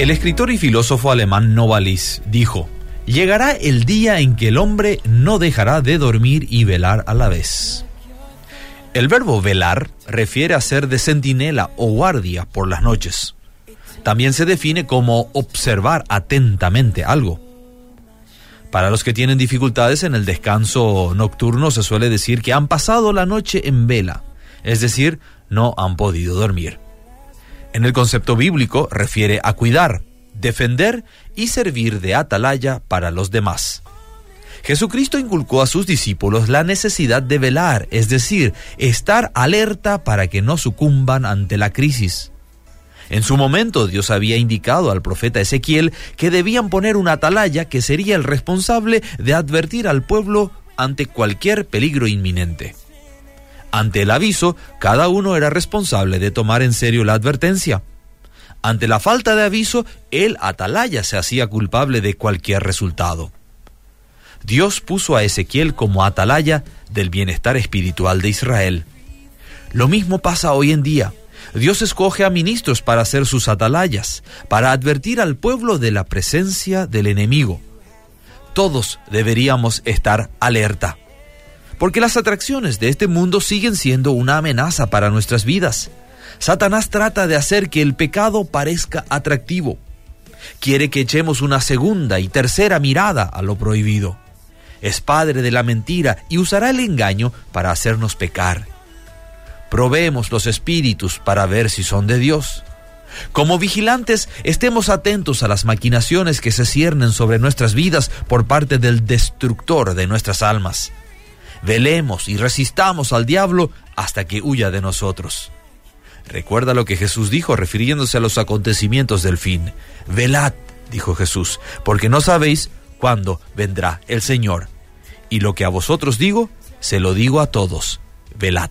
El escritor y filósofo alemán Novalis dijo, Llegará el día en que el hombre no dejará de dormir y velar a la vez. El verbo velar refiere a ser de centinela o guardia por las noches. También se define como observar atentamente algo. Para los que tienen dificultades en el descanso nocturno se suele decir que han pasado la noche en vela, es decir, no han podido dormir. En el concepto bíblico refiere a cuidar, defender y servir de atalaya para los demás. Jesucristo inculcó a sus discípulos la necesidad de velar, es decir, estar alerta para que no sucumban ante la crisis. En su momento Dios había indicado al profeta Ezequiel que debían poner una atalaya que sería el responsable de advertir al pueblo ante cualquier peligro inminente. Ante el aviso, cada uno era responsable de tomar en serio la advertencia. Ante la falta de aviso, el atalaya se hacía culpable de cualquier resultado. Dios puso a Ezequiel como atalaya del bienestar espiritual de Israel. Lo mismo pasa hoy en día. Dios escoge a ministros para ser sus atalayas, para advertir al pueblo de la presencia del enemigo. Todos deberíamos estar alerta, porque las atracciones de este mundo siguen siendo una amenaza para nuestras vidas. Satanás trata de hacer que el pecado parezca atractivo. Quiere que echemos una segunda y tercera mirada a lo prohibido. Es padre de la mentira y usará el engaño para hacernos pecar. Probemos los espíritus para ver si son de Dios. Como vigilantes, estemos atentos a las maquinaciones que se ciernen sobre nuestras vidas por parte del destructor de nuestras almas. Velemos y resistamos al diablo hasta que huya de nosotros. Recuerda lo que Jesús dijo refiriéndose a los acontecimientos del fin. Velad, dijo Jesús, porque no sabéis cuándo vendrá el Señor. Y lo que a vosotros digo, se lo digo a todos. Velad.